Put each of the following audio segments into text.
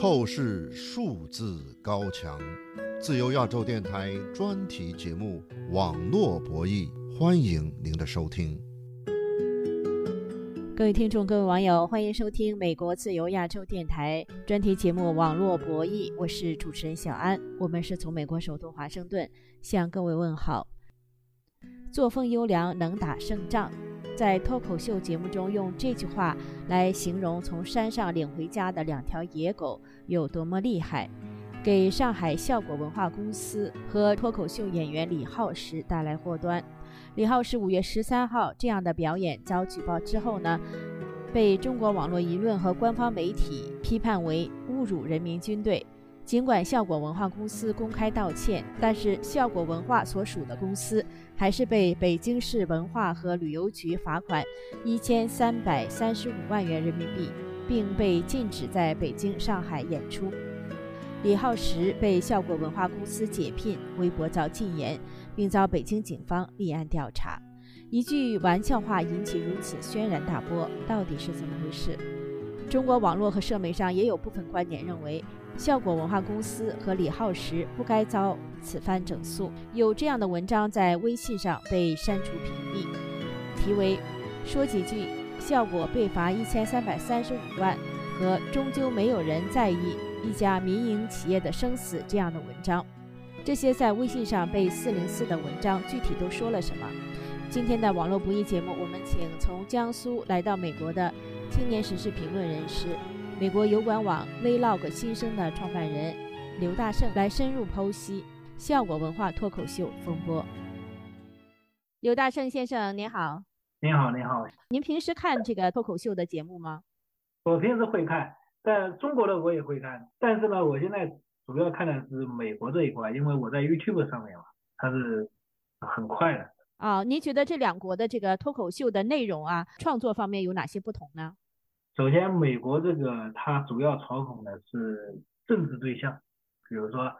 透视数字高墙，自由亚洲电台专题节目《网络博弈》，欢迎您的收听。各位听众、各位网友，欢迎收听美国自由亚洲电台专题节目《网络博弈》，我是主持人小安。我们是从美国首都华盛顿向各位问好。作风优良，能打胜仗。在脱口秀节目中用这句话来形容从山上领回家的两条野狗有多么厉害，给上海效果文化公司和脱口秀演员李浩石带来祸端。李浩石五月十三号这样的表演遭举报之后呢，被中国网络舆论和官方媒体批判为侮辱人民军队。尽管效果文化公司公开道歉，但是效果文化所属的公司还是被北京市文化和旅游局罚款一千三百三十五万元人民币，并被禁止在北京、上海演出。李浩石被效果文化公司解聘，微博遭禁言，并遭北京警方立案调查。一句玩笑话引起如此轩然大波，到底是怎么回事？中国网络和社媒上也有部分观点认为。效果文化公司和李浩石不该遭此番整肃。有这样的文章在微信上被删除屏蔽，题为“说几句效果被罚一千三百三十五万”和“终究没有人在意一家民营企业的生死”这样的文章。这些在微信上被四零四的文章具体都说了什么？今天的网络不易节目，我们请从江苏来到美国的青年时事评论人士。美国油管网 Vlog 新生的创办人刘大胜来深入剖析效果文化脱口秀风波。刘大胜先生，您好。您好，您好。您平时看这个脱口秀的节目吗？我平时会看，在中国的我也会看，但是呢，我现在主要看的是美国这一块，因为我在 YouTube 上面嘛，它是很快的。啊，您觉得这两国的这个脱口秀的内容啊，创作方面有哪些不同呢？首先，美国这个它主要嘲讽的是政治对象，比如说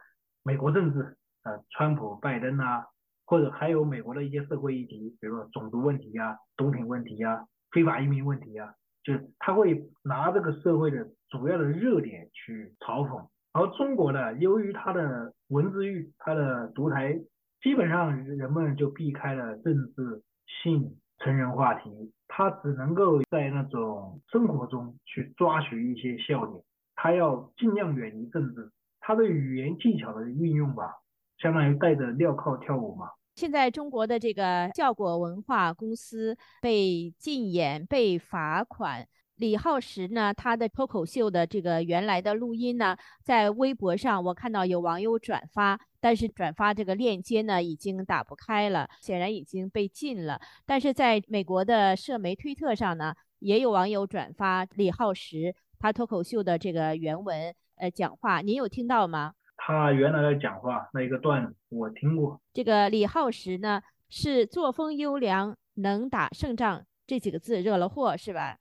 美国政治，呃，川普、拜登啊，或者还有美国的一些社会议题，比如说种族问题呀、毒品问题呀、非法移民问题呀，就是他会拿这个社会的主要的热点去嘲讽。而中国呢，由于它的文字狱、它的独台，基本上人们就避开了政治性。成人话题，他只能够在那种生活中去抓取一些笑点，他要尽量远离政治。他的语言技巧的运用吧，相当于戴着镣铐跳舞嘛。现在中国的这个效果文化公司被禁演、被罚款。李浩石呢？他的脱口秀的这个原来的录音呢，在微博上我看到有网友转发，但是转发这个链接呢已经打不开了，显然已经被禁了。但是在美国的社媒推特上呢，也有网友转发李浩石他脱口秀的这个原文呃讲话，您有听到吗？他原来的讲话那一个段子我听过。这个李浩石呢是作风优良，能打胜仗这几个字惹了祸是吧？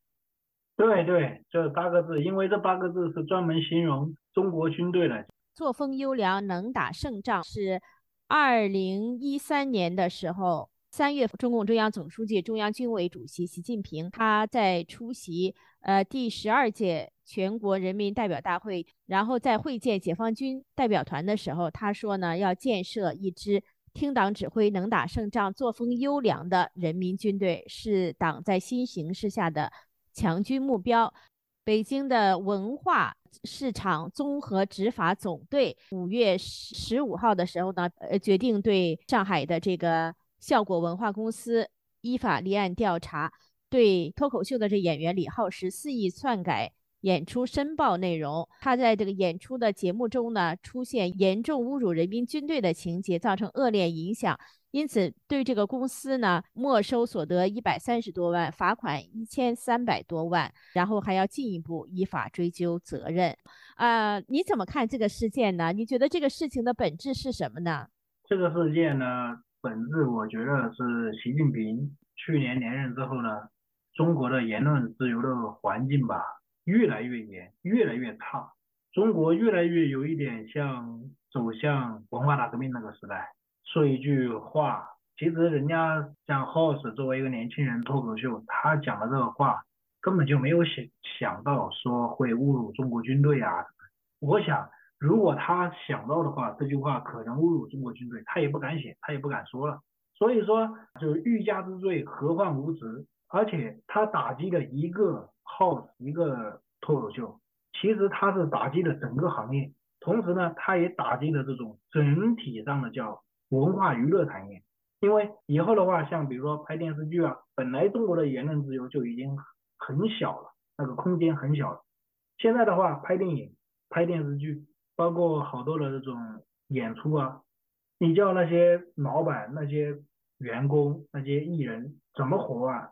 对对，这八个字，因为这八个字是专门形容中国军队的。作风优良，能打胜仗，是二零一三年的时候，三月，中共中央总书记、中央军委主席习近平他在出席呃第十二届全国人民代表大会，然后在会见解放军代表团的时候，他说呢，要建设一支听党指挥、能打胜仗、作风优良的人民军队，是党在新形势下的。强军目标，北京的文化市场综合执法总队五月十十五号的时候呢，呃，决定对上海的这个效果文化公司依法立案调查，对脱口秀的这演员李浩石肆意篡改演出申报内容，他在这个演出的节目中呢，出现严重侮辱人民军队的情节，造成恶劣影响。因此，对这个公司呢，没收所得一百三十多万，罚款一千三百多万，然后还要进一步依法追究责任。啊，你怎么看这个事件呢？你觉得这个事情的本质是什么呢？这个事件呢，本质我觉得是习近平去年连任之后呢，中国的言论自由的环境吧，越来越严，越来越差，中国越来越有一点像走向文化大革命那个时代。说一句话，其实人家像 House 作为一个年轻人脱口秀，他讲的这个话根本就没有想想到说会侮辱中国军队啊，我想，如果他想到的话，这句话可能侮辱中国军队，他也不敢写，他也不敢说了。所以说，就是欲加之罪，何患无辞？而且他打击了一个号，一个脱口秀，其实他是打击了整个行业，同时呢，他也打击了这种整体上的叫文化娱乐产业。因为以后的话，像比如说拍电视剧啊，本来中国的言论自由就已经很小了，那个空间很小了。现在的话，拍电影、拍电视剧，包括好多的这种演出啊，你叫那些老板、那些员工、那些艺人怎么活啊？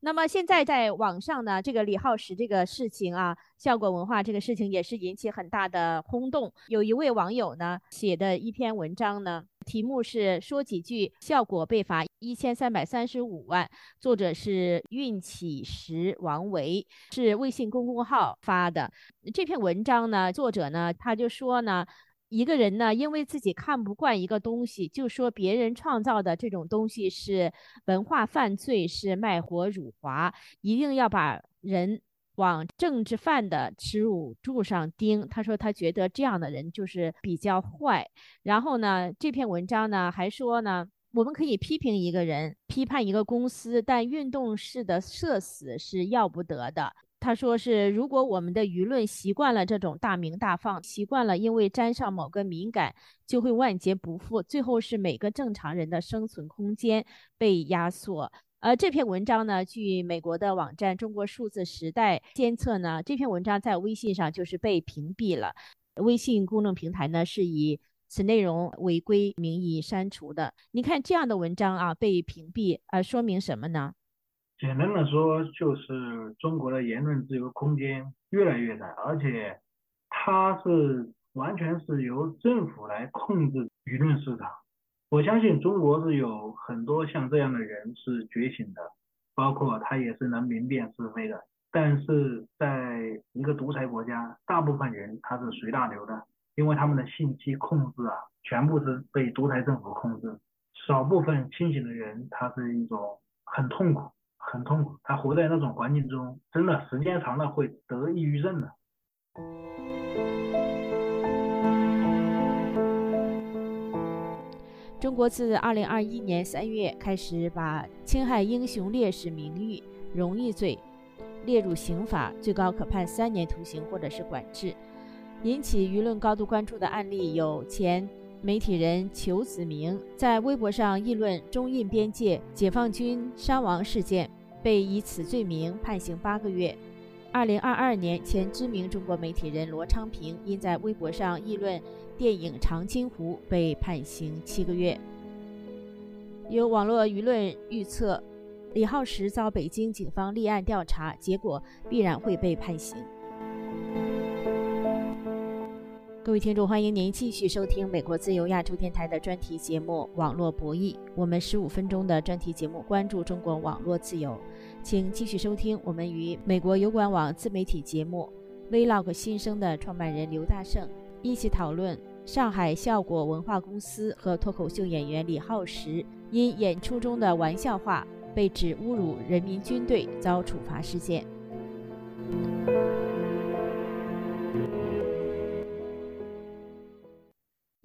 那么现在在网上呢，这个李浩石这个事情啊，效果文化这个事情也是引起很大的轰动。有一位网友呢写的一篇文章呢，题目是说几句，效果被罚一千三百三十五万。作者是运起时王维，是微信公众号发的这篇文章呢。作者呢他就说呢。一个人呢，因为自己看不惯一个东西，就说别人创造的这种东西是文化犯罪，是卖国辱华，一定要把人往政治犯的耻辱柱上钉。他说他觉得这样的人就是比较坏。然后呢，这篇文章呢还说呢，我们可以批评一个人，批判一个公司，但运动式的社死是要不得的。他说是，如果我们的舆论习惯了这种大鸣大放，习惯了因为沾上某个敏感就会万劫不复，最后是每个正常人的生存空间被压缩。呃，这篇文章呢，据美国的网站《中国数字时代》监测呢，这篇文章在微信上就是被屏蔽了。微信公众平台呢是以此内容违规名义删除的。你看这样的文章啊被屏蔽，呃，说明什么呢？简单的说，就是中国的言论自由空间越来越窄，而且它是完全是由政府来控制舆论市场。我相信中国是有很多像这样的人是觉醒的，包括他也是能明辨是非的。但是在一个独裁国家，大部分人他是随大流的，因为他们的信息控制啊，全部是被独裁政府控制。少部分清醒的人，他是一种很痛苦。很痛苦，他活在那种环境中，真的时间长了会得抑郁症的。中国自二零二一年三月开始把侵害英雄烈士名誉、荣誉罪列入刑法，最高可判三年徒刑或者是管制。引起舆论高度关注的案例有前媒体人裘子明在微博上议论中印边界解放军伤亡事件。被以此罪名判刑八个月。二零二二年，前知名中国媒体人罗昌平因在微博上议论电影《长津湖》，被判刑七个月。有网络舆论预测，李浩石遭北京警方立案调查，结果必然会被判刑。各位听众，欢迎您继续收听美国自由亚洲电台的专题节目《网络博弈》。我们十五分钟的专题节目关注中国网络自由，请继续收听我们与美国油管网自媒体节目《Vlog 新生》的创办人刘大胜一起讨论上海效果文化公司和脱口秀演员李浩石因演出中的玩笑话被指侮辱人民军队遭处罚事件。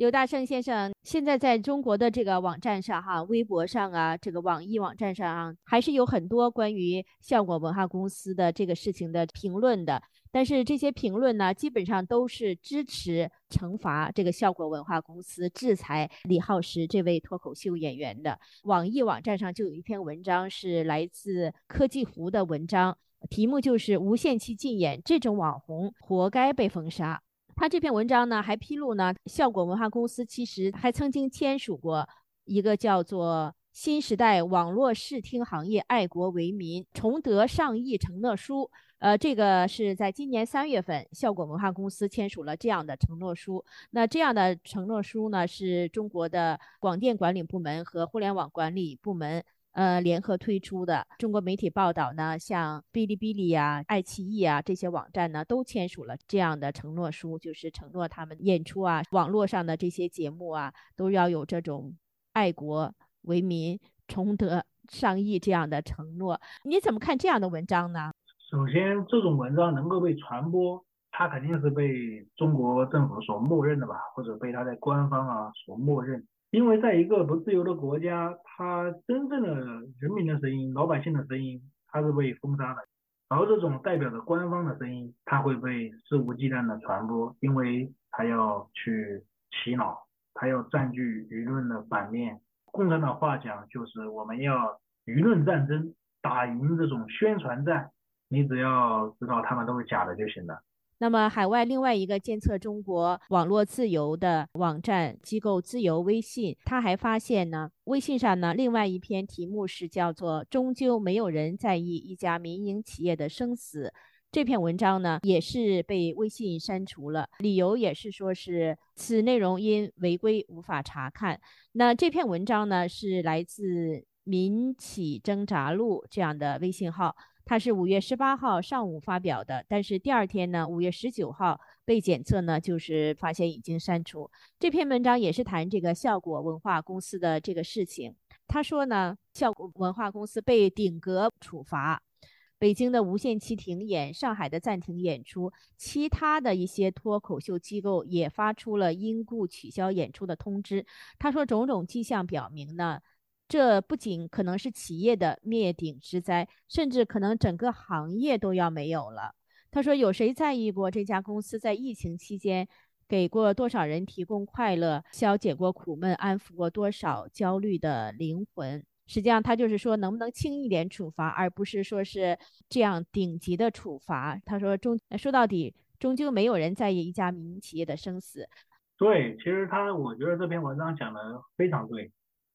刘大胜先生，现在在中国的这个网站上，哈，微博上啊，这个网易网站上，还是有很多关于效果文化公司的这个事情的评论的。但是这些评论呢，基本上都是支持惩罚这个效果文化公司、制裁李浩石这位脱口秀演员的。网易网站上就有一篇文章，是来自科技湖的文章，题目就是“无限期禁演，这种网红活该被封杀”。他这篇文章呢，还披露呢，效果文化公司其实还曾经签署过一个叫做《新时代网络视听行业爱国为民崇德上亿承诺书》。呃，这个是在今年三月份，效果文化公司签署了这样的承诺书。那这样的承诺书呢，是中国的广电管理部门和互联网管理部门。呃，联合推出的中国媒体报道呢，像哔哩哔哩呀、爱奇艺啊这些网站呢，都签署了这样的承诺书，就是承诺他们演出啊、网络上的这些节目啊，都要有这种爱国为民、崇德尚义这样的承诺。你怎么看这样的文章呢？首先，这种文章能够被传播，它肯定是被中国政府所默认的吧，或者被它的官方啊所默认。因为在一个不自由的国家，他真正的人民的声音、老百姓的声音，他是被封杀的。而这种代表着官方的声音，他会被肆无忌惮的传播，因为他要去洗脑，他要占据舆论的版面。共产党话讲就是我们要舆论战争，打赢这种宣传战。你只要知道他们都是假的就行了。那么，海外另外一个监测中国网络自由的网站机构自由微信，他还发现呢，微信上呢，另外一篇题目是叫做“终究没有人在意一家民营企业的生死”。这篇文章呢，也是被微信删除了，理由也是说是此内容因违规无法查看。那这篇文章呢，是来自“民企挣扎录”这样的微信号。它是五月十八号上午发表的，但是第二天呢，五月十九号被检测呢，就是发现已经删除。这篇文章也是谈这个效果文化公司的这个事情。他说呢，效果文化公司被顶格处罚，北京的无限期停演，上海的暂停演出，其他的一些脱口秀机构也发出了因故取消演出的通知。他说，种种迹象表明呢。这不仅可能是企业的灭顶之灾，甚至可能整个行业都要没有了。他说：“有谁在意过这家公司在疫情期间给过多少人提供快乐、消解过苦闷、安抚过多少焦虑的灵魂？”实际上，他就是说，能不能轻一点处罚，而不是说是这样顶级的处罚。他说：“终说到底，终究没有人在意一家民营企业的生死。”对，其实他，我觉得这篇文章讲的非常对。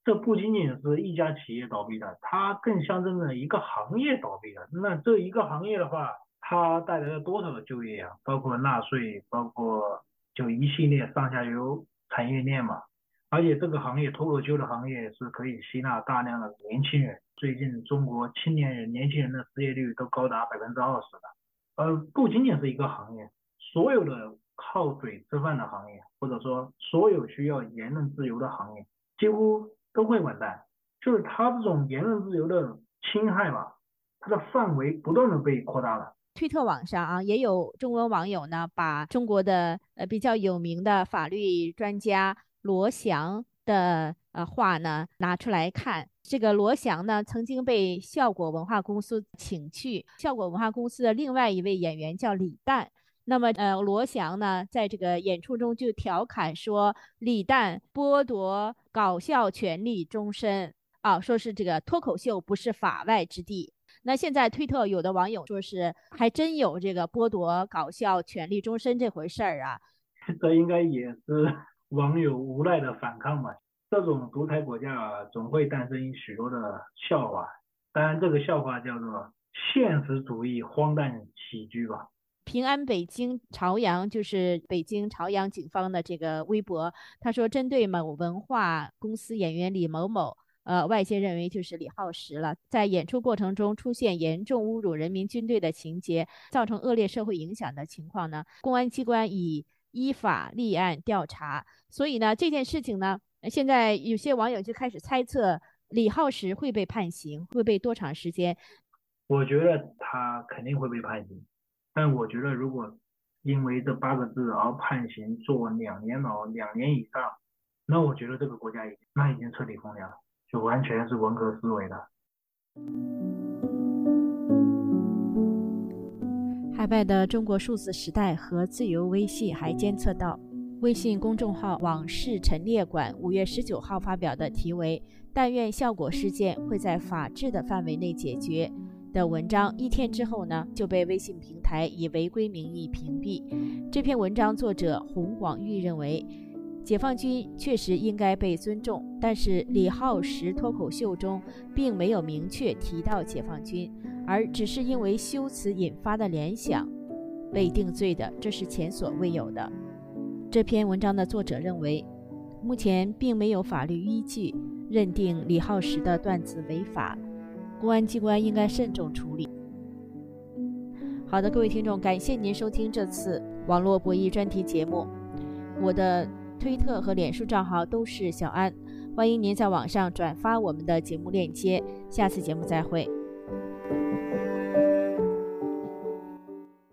这不仅仅是一家企业倒闭的，它更象征着一个行业倒闭的。那这一个行业的话，它带来了多少的就业啊？包括纳税，包括就一系列上下游产业链嘛。而且这个行业脱口秀的行业是可以吸纳大量的年轻人。最近中国青年人、年轻人的失业率都高达百分之二十的。呃，不仅仅是一个行业，所有的靠嘴吃饭的行业，或者说所有需要言论自由的行业，几乎。都会完蛋，就是他这种言论自由的侵害吧，它的范围不断的被扩大了。推特网上啊，也有中文网友呢，把中国的呃比较有名的法律专家罗翔的呃话呢拿出来看。这个罗翔呢，曾经被效果文化公司请去，效果文化公司的另外一位演员叫李诞。那么，呃，罗翔呢，在这个演出中就调侃说，李诞剥夺搞笑权利终身啊，说是这个脱口秀不是法外之地。那现在推特有的网友说是还真有这个剥夺搞笑权利终身这回事儿啊。这应该也是网友无奈的反抗吧？这种独裁国家总会诞生许多的笑话，当然这个笑话叫做现实主义荒诞喜剧吧。平安北京朝阳就是北京朝阳警方的这个微博，他说针对某文化公司演员李某某，呃，外界认为就是李浩石了，在演出过程中出现严重侮辱人民军队的情节，造成恶劣社会影响的情况呢，公安机关已依法立案调查。所以呢，这件事情呢，现在有些网友就开始猜测李浩石会被判刑，会被多长时间？我觉得他肯定会被判刑。但我觉得，如果因为这八个字而判刑坐两年牢、两年以上，那我觉得这个国家已经那已经彻底疯了，就完全是文革思维的。海外的中国数字时代和自由微信还监测到，微信公众号“往事陈列馆”五月十九号发表的题为“但愿效果事件会在法治的范围内解决”。的文章一天之后呢，就被微信平台以违规名义屏蔽。这篇文章作者洪广玉认为，解放军确实应该被尊重，但是李浩石脱口秀中并没有明确提到解放军，而只是因为修辞引发的联想被定罪的，这是前所未有的。这篇文章的作者认为，目前并没有法律依据认定李浩石的段子违法。公安机关应该慎重处理。好的，各位听众，感谢您收听这次网络博弈专题节目。我的推特和脸书账号都是小安，欢迎您在网上转发我们的节目链接。下次节目再会。